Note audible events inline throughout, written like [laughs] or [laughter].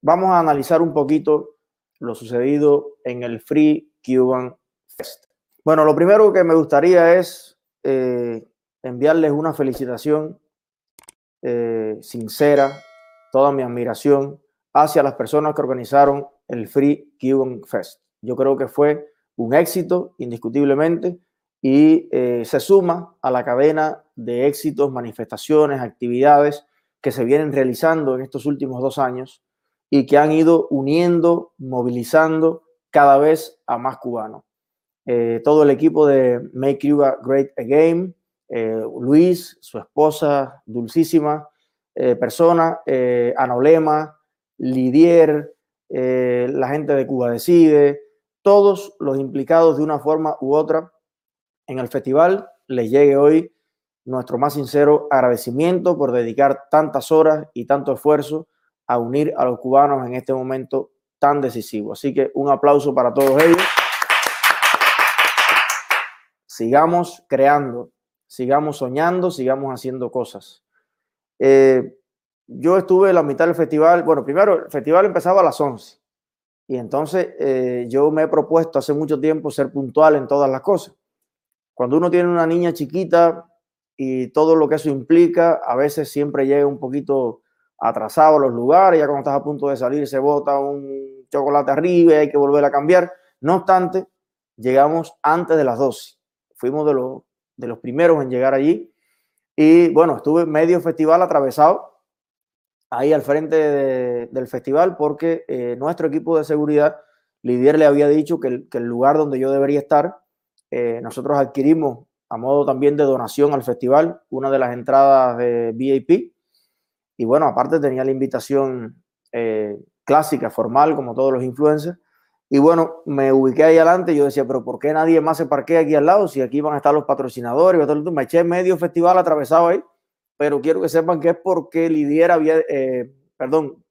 vamos a analizar un poquito lo sucedido en el Free Cuban Fest. Bueno, lo primero que me gustaría es eh, enviarles una felicitación eh, sincera, toda mi admiración hacia las personas que organizaron el Free Cuban Fest. Yo creo que fue un éxito, indiscutiblemente, y eh, se suma a la cadena de éxitos, manifestaciones, actividades que se vienen realizando en estos últimos dos años y que han ido uniendo, movilizando cada vez a más cubanos. Eh, todo el equipo de Make Cuba Great Again, eh, Luis, su esposa dulcísima persona, Anolema, Lidier, la gente de Cuba Decide, todos los implicados de una forma u otra en el festival, les llegue hoy nuestro más sincero agradecimiento por dedicar tantas horas y tanto esfuerzo a unir a los cubanos en este momento tan decisivo. Así que un aplauso para todos ellos. Sigamos creando, sigamos soñando, sigamos haciendo cosas. Eh, yo estuve en la mitad del festival, bueno, primero el festival empezaba a las 11 y entonces eh, yo me he propuesto hace mucho tiempo ser puntual en todas las cosas. Cuando uno tiene una niña chiquita y todo lo que eso implica, a veces siempre llega un poquito atrasado a los lugares, ya cuando estás a punto de salir se bota un chocolate arriba y hay que volver a cambiar. No obstante, llegamos antes de las 12. Fuimos de, los, de los primeros en llegar allí. Y bueno, estuve medio festival atravesado ahí al frente del festival porque eh, nuestro equipo de seguridad, Lidier le había dicho que el, lugar donde yo debería estar, eh, nosotros adquirimos a modo también de donación al festival una de las entradas de VIP y bueno, aparte tenía la invitación eh, clásica, formal, como todos los influencers. Y bueno, me ubiqué ahí adelante yo decía, pero ¿por qué nadie más se parquea aquí al lado? Si aquí van a estar los patrocinadores. Me eché medio festival atravesado ahí pero quiero que sepan que es porque Lidier había, eh, perdón,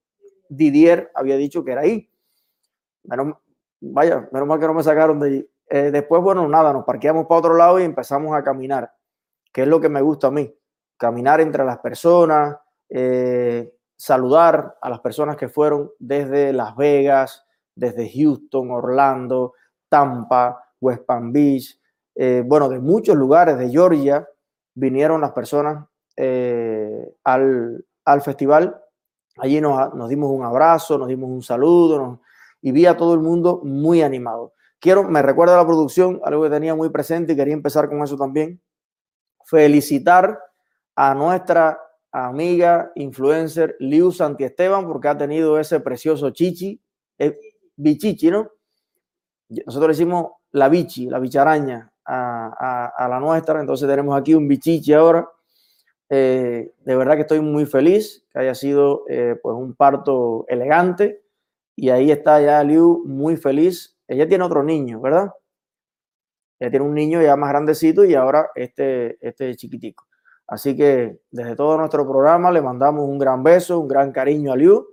Didier había dicho que era ahí. vaya, menos mal que no me sacaron de allí. Eh, después, bueno, nada, nos parqueamos para otro lado y empezamos a caminar, que es lo que me gusta a mí, caminar entre las personas, eh, saludar a las personas que fueron desde Las Vegas, desde Houston, Orlando, Tampa, West Palm Beach, bueno, de muchos lugares de Georgia vinieron las personas eh, al, festival. Allí nos, dimos un abrazo, nos dimos un saludo y vi a todo el mundo muy animado. Quiero, me recuerda la producción, algo que tenía muy presente y quería empezar con eso también. Felicitar a nuestra amiga influencer Liu Santiesteban porque ha tenido ese precioso chichi, eh, bichichi, ¿no? Nosotros le decimos la bichi, la bicharaña a, a, la nuestra, entonces tenemos aquí un bichichi ahora eh, de verdad que estoy muy feliz que haya sido eh, pues un parto elegante y ahí está ya Liu muy feliz. Ella tiene otro niño, ¿verdad? Ella tiene un niño ya más grandecito y ahora este, este chiquitico. Así que desde todo nuestro programa le mandamos un gran beso, un gran cariño a Liu,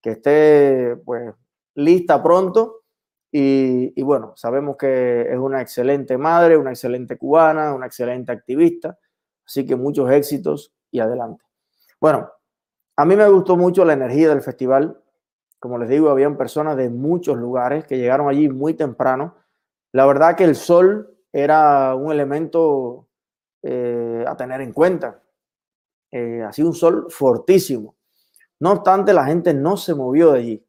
que esté pues lista pronto. Y, y bueno, sabemos que es una excelente madre, una excelente cubana, una excelente activista Así que muchos éxitos y adelante. Bueno, a mí me gustó mucho la energía del festival. Como les digo, habían personas de muchos lugares que llegaron allí muy temprano. La verdad que el sol era un elemento eh, a tener en cuenta. Eh, así un sol fortísimo. No obstante, la gente no se movió de allí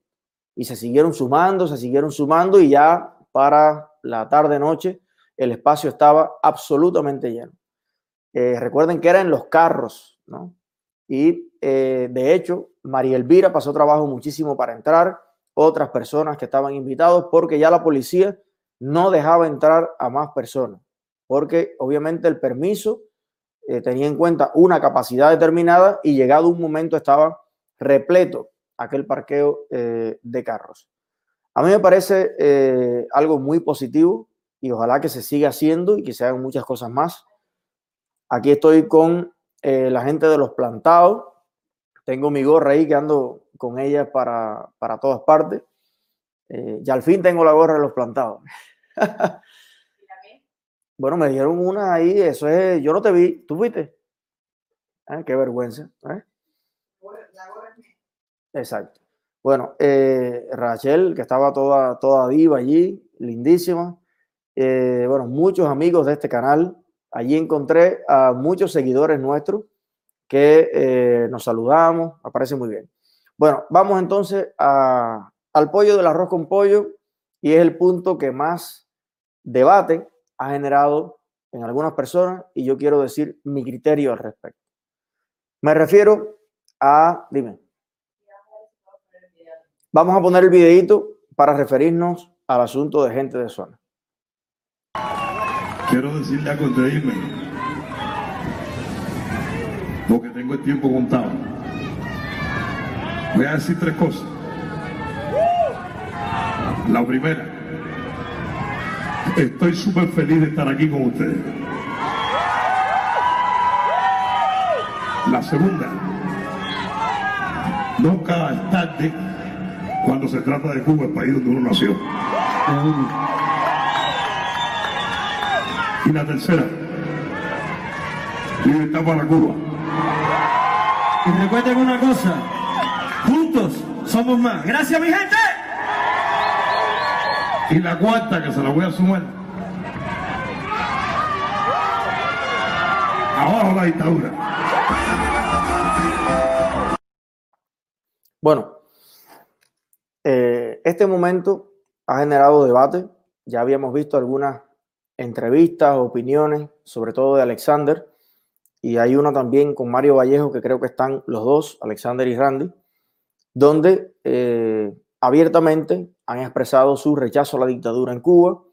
y se siguieron sumando, se siguieron sumando y ya para la tarde-noche el espacio estaba absolutamente lleno. Eh, recuerden que era en los carros, ¿no? Y eh, de hecho, María Elvira pasó trabajo muchísimo para entrar, otras personas que estaban invitados, porque ya la policía no dejaba entrar a más personas, porque obviamente el permiso eh, tenía en cuenta una capacidad determinada y llegado un momento estaba repleto aquel parqueo de carros. A mí me parece algo muy positivo y ojalá que se siga haciendo y que se hagan muchas cosas más Aquí estoy con eh, la gente de los plantados. Tengo mi gorra ahí que ando con ella para, todas partes. Eh, ya al fin tengo la gorra de los plantados. [laughs] bueno, me dieron una ahí, eso es, yo no te vi, ¿tú fuiste? Ah, qué vergüenza. ¿eh? Exacto. Bueno, eh, Rachel, que estaba toda, toda viva allí, lindísima. Eh, bueno, muchos amigos de este canal. Allí encontré a muchos seguidores nuestros que eh, nos saludamos, aparece muy bien. Bueno, vamos entonces al pollo del arroz con pollo y es el punto que más debate ha generado en algunas personas y yo quiero decir mi criterio al respecto. Me refiero a, dime. Vamos a poner el videito para referirnos al asunto de gente de zona. Quiero decirle a de porque tengo el tiempo contado. Voy a decir tres cosas. La primera, estoy súper feliz de estar aquí con ustedes. La segunda, nunca es tarde cuando se trata de Cuba, el país donde uno nació. Y la tercera, libertad para Cuba. Y recuerden una cosa, juntos somos más. Gracias mi gente. Y la cuarta que se la voy a sumar. Abajo la dictadura. Bueno, eh, este momento ha generado debate. Ya habíamos visto algunas entrevistas, opiniones, sobre todo de Alexander, y hay una también con Mario Vallejo, que creo que están los dos, Alexander y Randy, donde eh, abiertamente han expresado su rechazo a la dictadura en Cuba,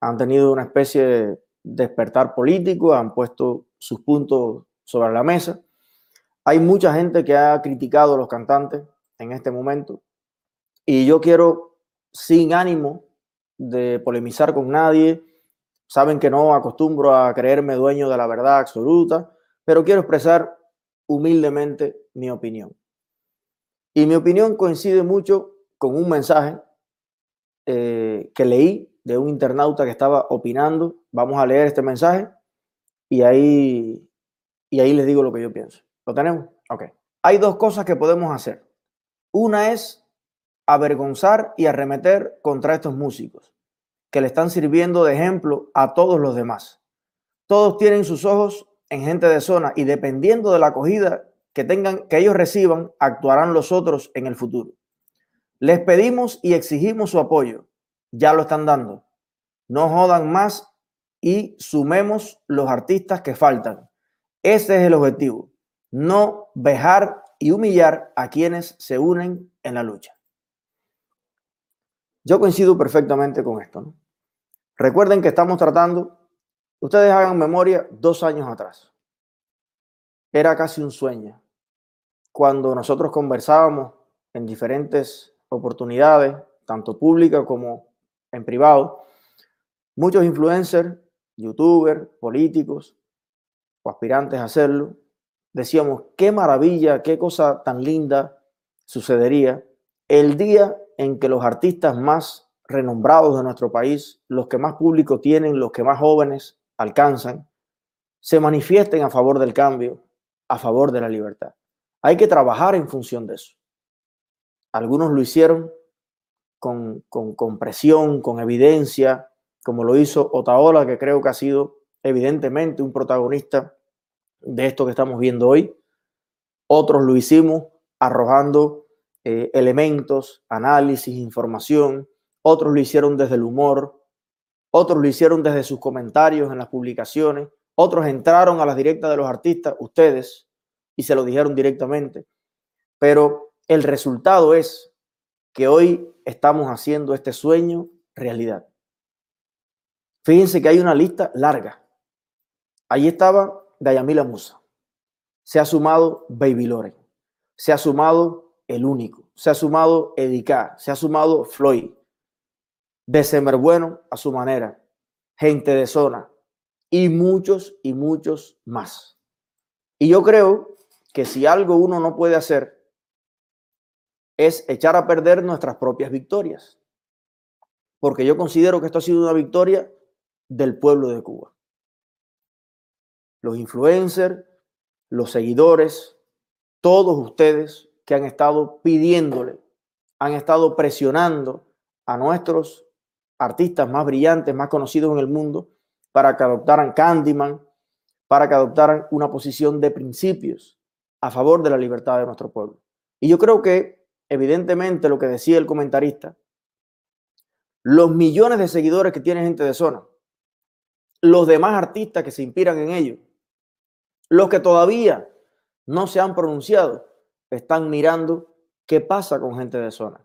han tenido una especie de despertar político, han puesto sus puntos sobre la mesa. Hay mucha gente que ha criticado a los cantantes en este momento y yo quiero, sin ánimo de polemizar con nadie, saben que no acostumbro a creerme dueño de la verdad absoluta, pero quiero expresar humildemente mi opinión. Y mi opinión coincide mucho con un mensaje eh, que leí de un internauta que estaba opinando. Vamos a leer este mensaje y ahí, y ahí les digo lo que yo pienso. ¿Lo tenemos? Ok. Hay dos cosas que podemos hacer. Una es avergonzar y arremeter contra estos músicos que le están sirviendo de ejemplo a todos los demás. Todos tienen sus ojos en gente de zona y dependiendo de la acogida que tengan, que ellos reciban, actuarán los otros en el futuro. Les pedimos y exigimos su apoyo. Ya lo están dando. No jodan más y sumemos los artistas que faltan. Ese es el objetivo. No vejar y humillar a quienes se unen en la lucha. Yo coincido perfectamente con esto. Recuerden que estamos tratando, ustedes hagan memoria dos años atrás. Era casi un sueño. Cuando nosotros conversábamos en diferentes oportunidades, tanto públicas como en privado, muchos influencers, youtubers, políticos o aspirantes a hacerlo, decíamos, qué maravilla, qué cosa tan linda sucedería el día en que los artistas más renombrados de nuestro país, los que más público tienen, los que más jóvenes alcanzan, se manifiesten a favor del cambio, a favor de la libertad. Hay que trabajar en función de eso. Algunos lo hicieron con, con, presión, con evidencia, como lo hizo Otaola, que creo que ha sido evidentemente un protagonista de esto que estamos viendo hoy. Otros lo hicimos arrojando eh, elementos, análisis, información. Otros lo hicieron desde el humor. Otros lo hicieron desde sus comentarios en las publicaciones. Otros entraron a las directas de los artistas, ustedes, y se lo dijeron directamente. Pero el resultado es que hoy estamos haciendo este sueño realidad. Fíjense que hay una lista larga. Ahí estaba Dayamila Musa. Se ha sumado Baby Lore. Se ha sumado el único. Se ha sumado Edica, se ha sumado Floyd, December Bueno a su manera, gente de zona y muchos y muchos más. Y yo creo que si algo uno no puede hacer es echar a perder nuestras propias victorias. Porque yo considero que esto ha sido una victoria del pueblo de Cuba. Los influencers, los seguidores, todos ustedes que han estado pidiéndole han estado presionando a nuestros artistas más brillantes, más conocidos en el mundo, para que adoptaran Candyman, para que adoptaran una posición de principios a favor de la libertad de nuestro pueblo. Y yo creo que, evidentemente, lo que decía el comentarista, los millones de seguidores que tiene gente de zona, los demás artistas que se inspiran en ellos, los que todavía no se han pronunciado, están mirando qué pasa con gente de zona.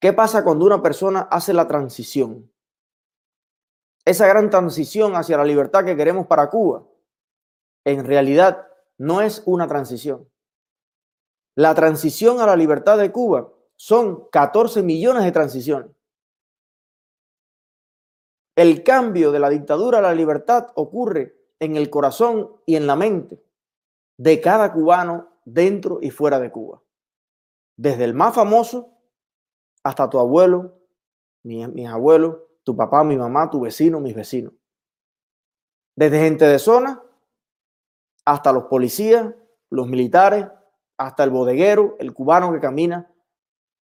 ¿Qué pasa cuando una persona hace la transición? Esa gran transición hacia la libertad que queremos para Cuba, en realidad no es una transición. La transición a la libertad de Cuba son 14 millones de transiciones. El cambio de la dictadura a la libertad ocurre en el corazón y en la mente de cada cubano dentro y fuera de Cuba. Desde el más famoso hasta tu abuelo, mis, abuelos, tu papá, mi mamá, tu vecino, mis vecinos. Desde gente de zona hasta los policías, los militares, hasta el bodeguero, el cubano que camina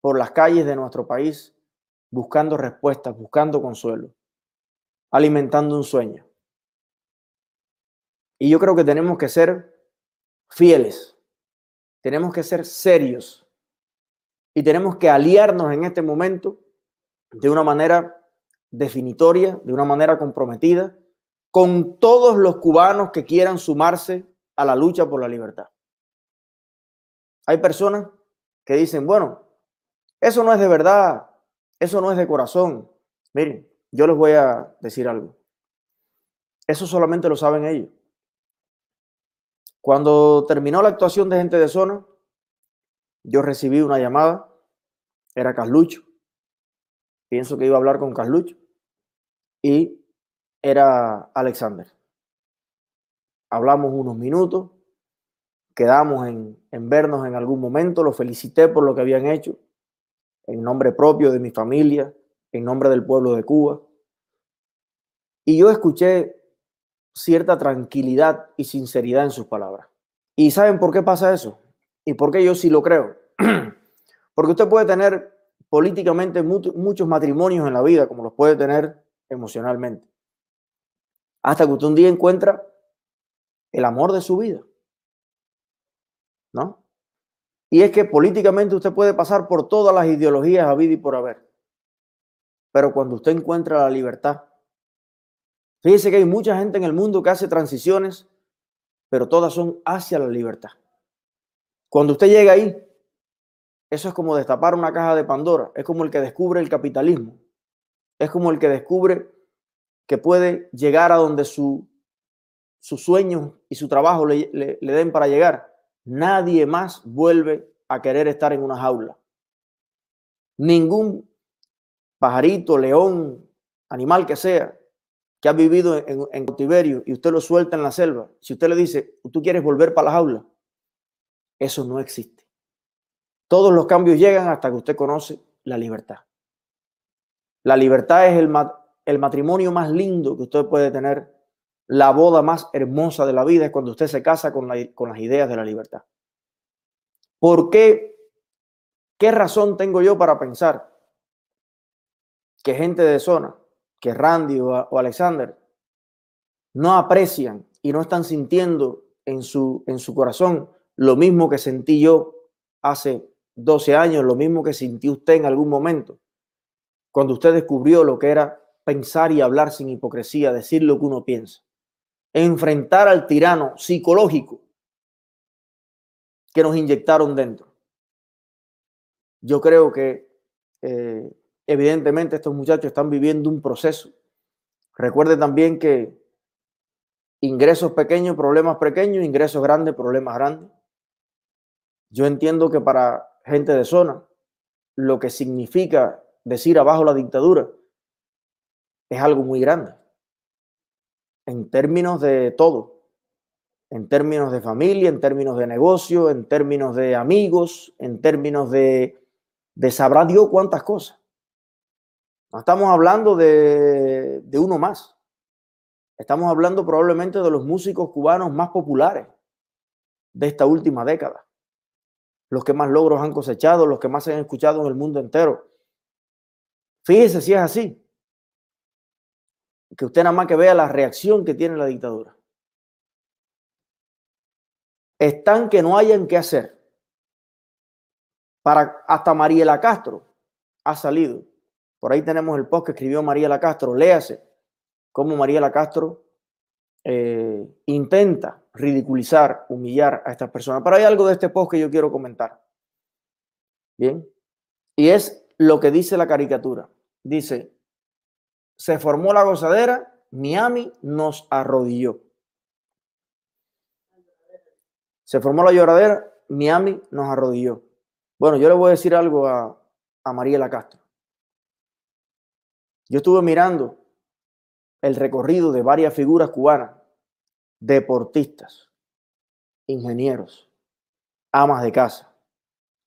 por las calles de nuestro país buscando respuestas, buscando consuelo, alimentando un sueño. Y yo creo que tenemos que ser fieles, tenemos que ser serios y tenemos que aliarnos en este momento de una manera definitoria, de una manera comprometida, con todos los cubanos que quieran sumarse a la lucha por la libertad. Hay personas que dicen, bueno, eso no es de verdad, eso no es de corazón. Miren, yo les voy a decir algo. Eso solamente lo saben ellos. Cuando terminó la actuación de gente de zona, yo recibí una llamada, era Carlucho, pienso que iba a hablar con Carlucho, y era Alexander. Hablamos unos minutos, quedamos en, vernos en algún momento, lo felicité por lo que habían hecho, en nombre propio de mi familia, en nombre del pueblo de Cuba. Y yo escuché cierta tranquilidad y sinceridad en sus palabras. ¿Y saben por qué pasa eso? ¿Y por qué yo sí lo creo? [clears throat] Porque usted puede tener políticamente muchos matrimonios en la vida, como los puede tener emocionalmente. Hasta que usted un día encuentra el amor de su vida. Y es que políticamente usted puede pasar por todas las ideologías a vida y por haber. Pero cuando usted encuentra la libertad, fíjese que hay mucha gente en el mundo que hace transiciones, pero todas son hacia la libertad. Cuando usted llega ahí, eso es como destapar una caja de Pandora, es como el que descubre el capitalismo, es como el que descubre que puede llegar a donde su, sus sueños y su trabajo le den para llegar. Nadie más vuelve a querer estar en una jaula. Ningún pajarito, león, animal que sea, que ha vivido en, cautiverio y usted lo suelta en la selva, si usted le dice, tú quieres volver para la jaula, eso no existe. Todos los cambios llegan hasta que usted conoce la libertad. La libertad es el, el matrimonio más lindo que usted puede tener. La boda más hermosa de la vida es cuando usted se casa con, la, con las ideas de la libertad. ¿Por qué? ¿Qué razón tengo yo para pensar que gente de zona, que Randy o, Alexander, no aprecian y no están sintiendo en su, en su corazón lo mismo que sentí yo hace 12 años, lo mismo que sintió usted en algún momento, cuando usted descubrió lo que era pensar y hablar sin hipocresía, decir lo que uno piensa, enfrentar al tirano psicológico que nos inyectaron dentro. Yo creo que eh, evidentemente estos muchachos están viviendo un proceso. Recuerde también que ingresos pequeños, problemas pequeños, ingresos grandes, problemas grandes. Yo entiendo que para gente de zona, lo que significa decir abajo la dictadura es algo muy grande. En términos de todo. En términos de familia, en términos de negocio, en términos de amigos, en términos de, de sabrá Dios cuántas cosas. No estamos hablando de, de uno más. Estamos hablando probablemente de los músicos cubanos más populares de esta última década. los que más logros han cosechado, los que más se han escuchado en el mundo entero. Fíjese si es así. Que usted nada más que vea la reacción que tiene la dictadura. Están que no hayan que hacer. Para hasta Mariela Castro ha salido. Por ahí tenemos el post que escribió Mariela Castro. Léase cómo Mariela Castro eh, intenta ridiculizar, humillar a estas personas. Pero hay algo de este post que yo quiero comentar. Bien. Y es lo que dice la caricatura. Dice, se formó la gozadera, Miami nos arrodilló. Se formó la lloradera, Miami nos arrodilló. Bueno, yo le voy a decir algo a, a Mariela Castro. Yo estuve mirando el recorrido de varias figuras cubanas, deportistas, ingenieros, amas de casa,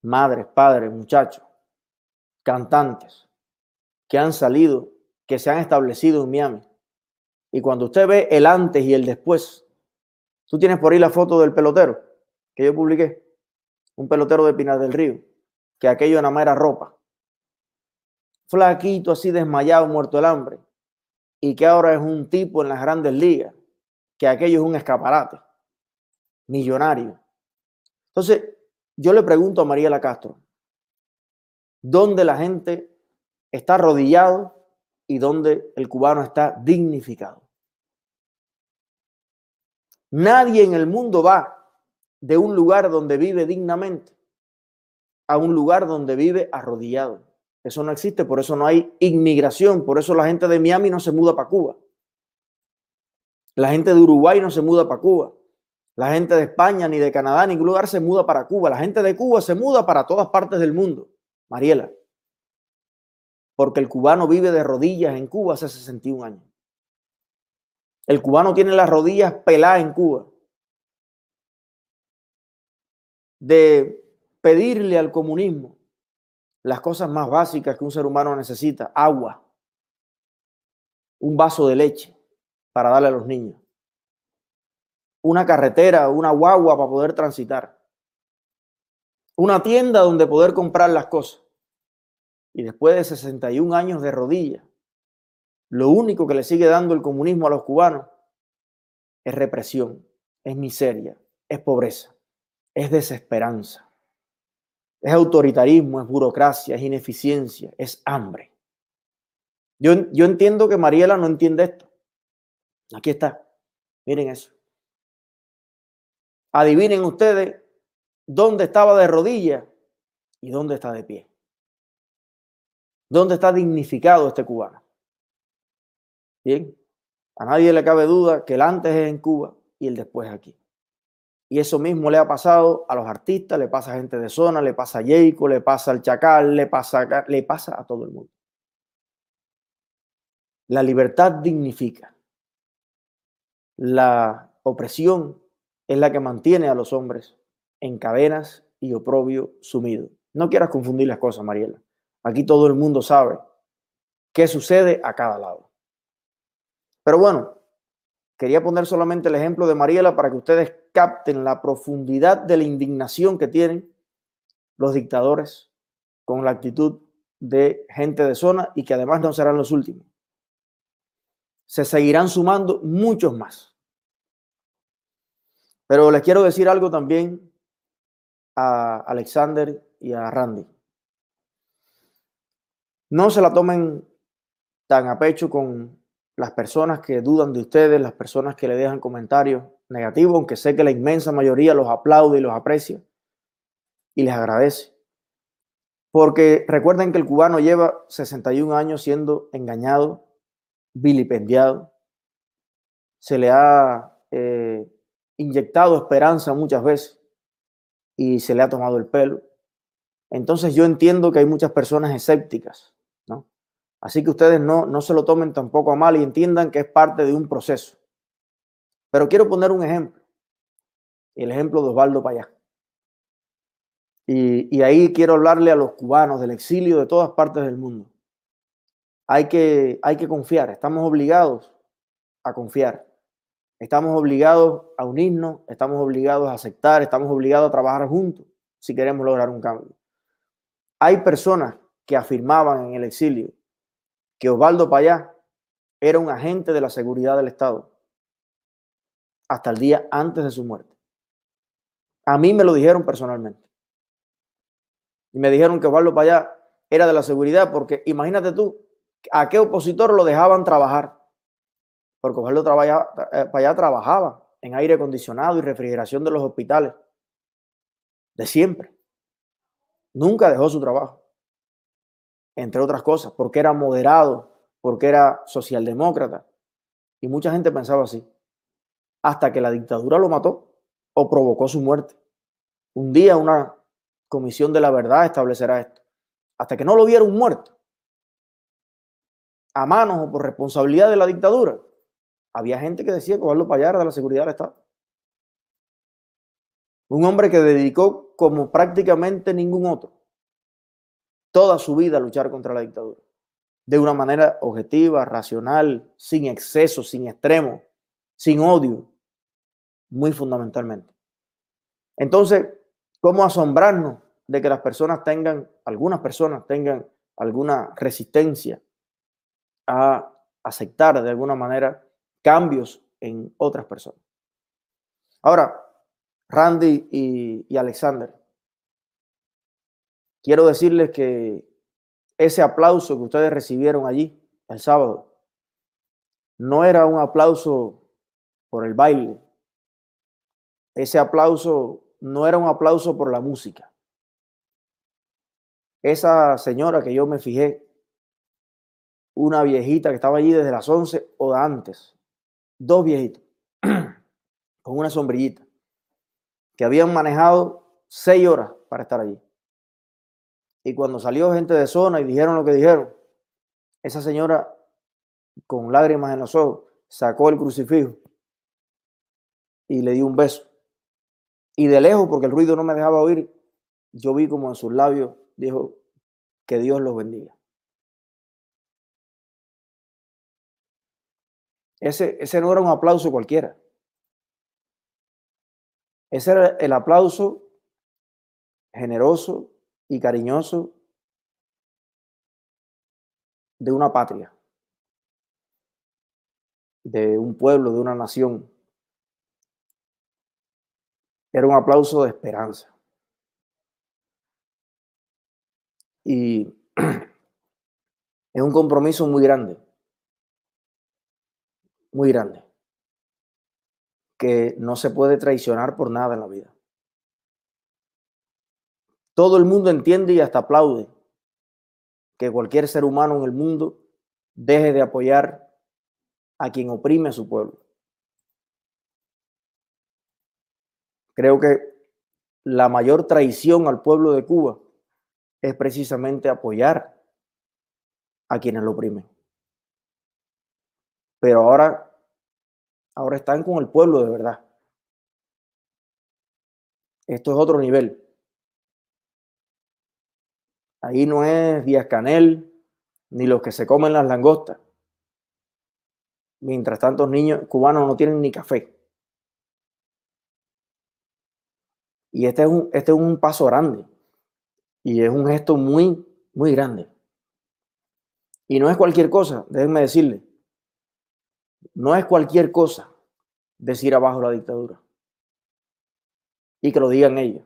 madres, padres, muchachos, cantantes, que han salido, que se han establecido en Miami. Y cuando usted ve el antes y el después, tú tienes por ahí la foto del pelotero que yo publiqué, un pelotero de Pinar del Río, que aquello nada más era ropa. Flaquito, así desmayado, muerto el hambre y que ahora es un tipo en las grandes ligas, que aquello es un escaparate, millonario. Entonces, yo le pregunto a María Castro, ¿dónde la gente está arrodillado y dónde el cubano está dignificado? Nadie en el mundo va de un lugar donde vive dignamente a un lugar donde vive arrodillado. Eso no existe, por eso no hay inmigración, por eso la gente de Miami no se muda para Cuba. La gente de Uruguay no se muda para Cuba. La gente de España, ni de Canadá, ni ningún lugar se muda para Cuba. La gente de Cuba se muda para todas partes del mundo. Mariela. Porque el cubano vive de rodillas en Cuba hace 61 años. El cubano tiene las rodillas peladas en Cuba. De pedirle al comunismo las cosas más básicas que un ser humano necesita, agua, un vaso de leche para darle a los niños, una carretera, una guagua para poder transitar, una tienda donde poder comprar las cosas. Y después de 61 años de rodilla, lo único que le sigue dando el comunismo a los cubanos es represión, es miseria, es pobreza, es desesperanza. Es autoritarismo, es burocracia, es ineficiencia, es hambre. Yo, yo entiendo que Mariela no entiende esto. Aquí está. Miren eso. Adivinen ustedes dónde estaba de rodillas y dónde está de pie. ¿Dónde está dignificado este cubano? Bien, a nadie le cabe duda que el antes es en Cuba y el después aquí. Y eso mismo le ha pasado a los artistas, le pasa a gente de zona, le pasa a Jayco, le pasa al Chacal, le pasa, a, le pasa a todo el mundo. La libertad dignifica. La opresión es la que mantiene a los hombres en cadenas y oprobio sumido. No quieras confundir las cosas, Mariela. Aquí todo el mundo sabe qué sucede a cada lado. Pero bueno, Quería poner solamente el ejemplo de Mariela para que ustedes capten la profundidad de la indignación que tienen los dictadores con la actitud de gente de zona y que además no serán los últimos. Se seguirán sumando muchos más. Pero les quiero decir algo también a Alexander y a Randy. No se la tomen tan a pecho con las personas que dudan de ustedes, las personas que le dejan comentarios negativos, aunque sé que la inmensa mayoría los aplaude y los aprecia y les agradece. Porque recuerden que el cubano lleva 61 años siendo engañado, vilipendiado, se le ha eh, inyectado esperanza muchas veces y se le ha tomado el pelo. Entonces yo entiendo que hay muchas personas escépticas. Así que ustedes no, no se lo tomen tampoco a mal y entiendan que es parte de un proceso. Pero quiero poner un ejemplo. El ejemplo de Osvaldo Payá. Y, y ahí quiero hablarle a los cubanos del exilio de todas partes del mundo. Hay que, hay que confiar, estamos obligados a confiar. Estamos obligados a unirnos, estamos obligados a aceptar, estamos obligados a trabajar juntos. si queremos lograr un cambio. Hay personas que afirmaban en el exilio que Osvaldo Payá era un agente de la seguridad del Estado hasta el día antes de su muerte. A mí me lo dijeron personalmente. Y me dijeron que Osvaldo Payá era de la seguridad porque imagínate tú, a qué opositor lo dejaban trabajar. Porque Osvaldo eh, Payá trabajaba en aire acondicionado y refrigeración de los hospitales. De siempre. Nunca dejó su trabajo. Entre otras cosas, porque era moderado, porque era socialdemócrata. Y mucha gente pensaba así. Hasta que la dictadura lo mató o provocó su muerte. Un día una comisión de la verdad establecerá esto. Hasta que no lo vieron muerto, a manos o por responsabilidad de la dictadura, había gente que decía que Pablo Payar de la seguridad del Estado. Un hombre que dedicó como prácticamente ningún otro toda su vida luchar contra la dictadura. De una manera objetiva, racional, sin exceso, sin extremo, sin odio, muy fundamentalmente. Entonces, ¿cómo asombrarnos de que las personas tengan, algunas personas tengan alguna resistencia a aceptar de alguna manera cambios en otras personas? Ahora, Randy y, Alexander, quiero decirles que ese aplauso que ustedes recibieron allí el sábado no era un aplauso por el baile. Ese aplauso no era un aplauso por la música. Esa señora que yo me fijé, una viejita que estaba allí desde las 11 o antes, dos viejitos, [clears throat] con una sombrillita, que habían manejado seis horas para estar allí. Y cuando salió gente de zona y dijeron lo que dijeron, esa señora, con lágrimas en los ojos, sacó el crucifijo y le dio un beso. Y de lejos, porque el ruido no me dejaba oír, yo vi como en sus labios dijo, que Dios los bendiga. Ese, ese no era un aplauso cualquiera. Ese era el aplauso generoso y cariñoso de una patria, de un pueblo, de una nación. Era un aplauso de esperanza. Y [clears throat] es un compromiso muy grande, muy grande, que no se puede traicionar por nada en la vida. Todo el mundo entiende y hasta aplaude que cualquier ser humano en el mundo deje de apoyar a quien oprime a su pueblo. Creo que la mayor traición al pueblo de Cuba es precisamente apoyar a quienes lo oprimen. Pero ahora, ahora están con el pueblo de verdad. Esto es otro nivel. Ahí no es Díaz Canel ni los que se comen las langostas. Mientras tantos niños cubanos no tienen ni café. Y este es un, este es un paso grande. Y es un gesto muy, muy grande. Y no es cualquier cosa, déjenme decirle. No es cualquier cosa decir abajo la dictadura. Y que lo digan ellos.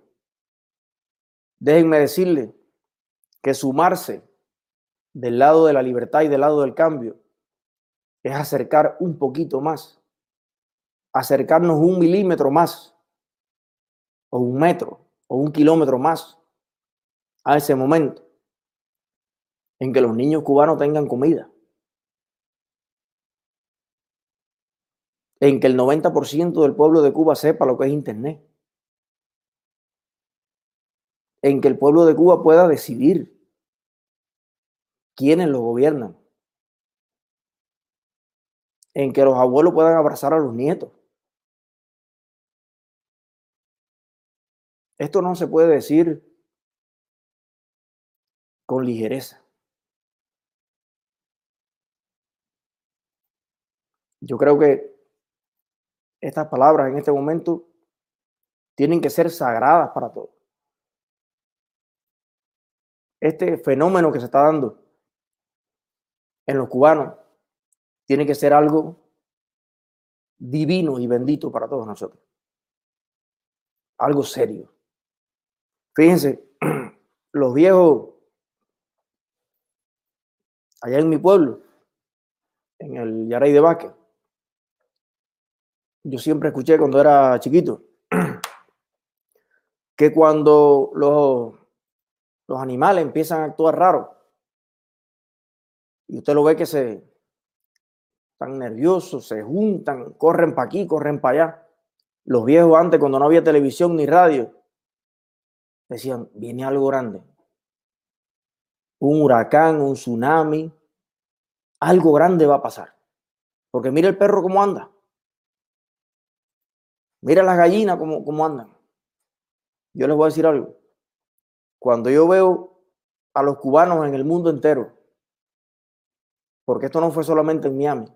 Déjenme decirle que sumarse del lado de la libertad y del lado del cambio es acercar un poquito más, acercarnos un milímetro más, o un metro, o un kilómetro más a ese momento en que los niños cubanos tengan comida, en que el 90% del pueblo de Cuba sepa lo que es Internet, en que el pueblo de Cuba pueda decidir quiénes lo gobiernan, en que los abuelos puedan abrazar a los nietos. Esto no se puede decir con ligereza. Yo creo que estas palabras en este momento tienen que ser sagradas para todos. este fenómeno que se está dando en los cubanos tiene que ser algo divino y bendito para todos nosotros. Algo serio. Fíjense, [clears throat] los viejos allá en mi pueblo, en el Yaray de Vaque, yo siempre escuché cuando era chiquito [clears throat] que cuando los, los animales empiezan a actuar raro y usted lo ve que se están nerviosos, se juntan, corren para aquí, corren para allá. Los viejos antes, cuando no había televisión ni radio, decían, viene algo grande. Un huracán, un tsunami, algo grande va a pasar. Porque mira el perro cómo anda. Mira las gallinas cómo, cómo andan. Yo les voy a decir algo. Cuando yo veo a los cubanos en el mundo entero, porque esto no fue solamente en Miami,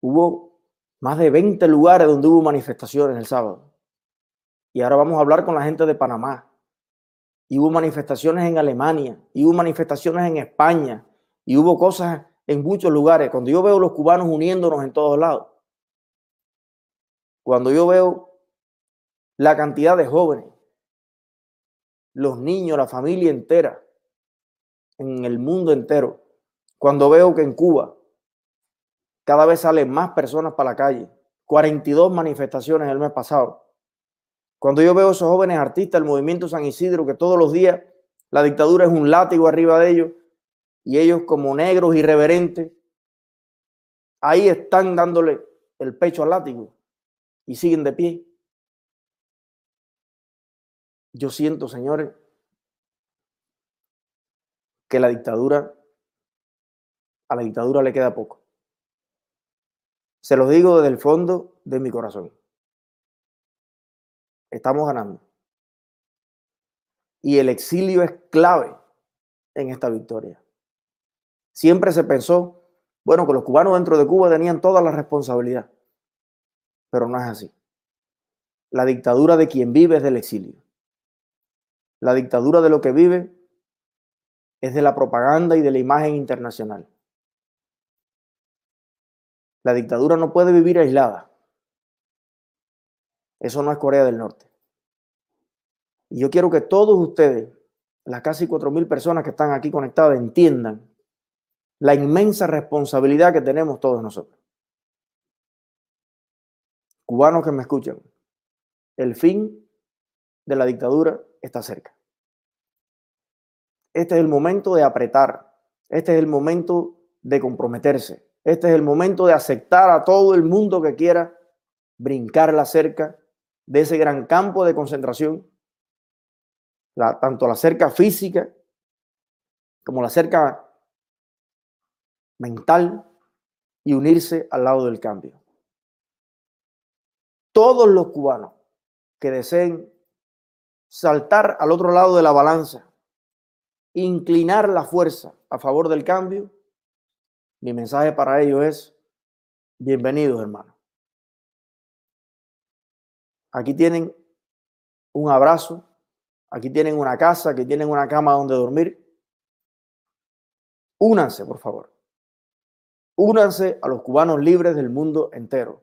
hubo más de 20 lugares donde hubo manifestaciones el sábado. Y ahora vamos a hablar con la gente de Panamá. Y hubo manifestaciones en Alemania, y hubo manifestaciones en España, y hubo cosas en muchos lugares. Cuando yo veo los cubanos uniéndonos en todos lados, cuando yo veo la cantidad de jóvenes, los niños, la familia entera, en el mundo entero, cuando veo que en Cuba cada vez salen más personas para la calle, 42 manifestaciones el mes pasado. Cuando yo veo esos jóvenes artistas, el movimiento San Isidro, que todos los días la dictadura es un látigo arriba de ellos, y ellos como negros irreverentes, ahí están dándole el pecho al látigo y siguen de pie. Yo siento, señores, que la dictadura, a la dictadura le queda poco. Se los digo desde el fondo de mi corazón. Estamos ganando. Y el exilio es clave en esta victoria. Siempre se pensó, bueno, que los cubanos dentro de Cuba tenían toda la responsabilidad, pero no es así. La dictadura de quien vive es del exilio. La dictadura de lo que vive es de la propaganda y de la imagen internacional. La dictadura no puede vivir aislada. Eso no es Corea del Norte. Y yo quiero que todos ustedes, las casi 4.000 personas que están aquí conectadas, entiendan la inmensa responsabilidad que tenemos todos nosotros. Cubanos que me escuchan, el fin de la dictadura está cerca. Este es el momento de apretar, este es el momento de comprometerse, este es el momento de aceptar a todo el mundo que quiera brincar la cerca de ese gran campo de concentración, tanto la cerca física como la cerca mental y unirse al lado del cambio. Todos los cubanos que deseen saltar al otro lado de la balanza, inclinar la fuerza a favor del cambio, mi mensaje para ellos es, bienvenidos hermanos. Aquí tienen un abrazo, aquí tienen una casa, aquí tienen una cama donde dormir. Únanse, por favor. Únanse a los cubanos libres del mundo entero.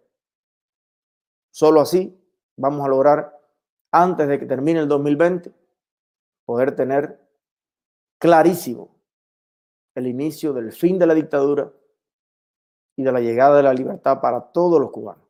Solo así vamos a lograr, antes de que termine el 2020, poder tener clarísimo el inicio del fin de la dictadura y de la llegada de la libertad para todos los cubanos.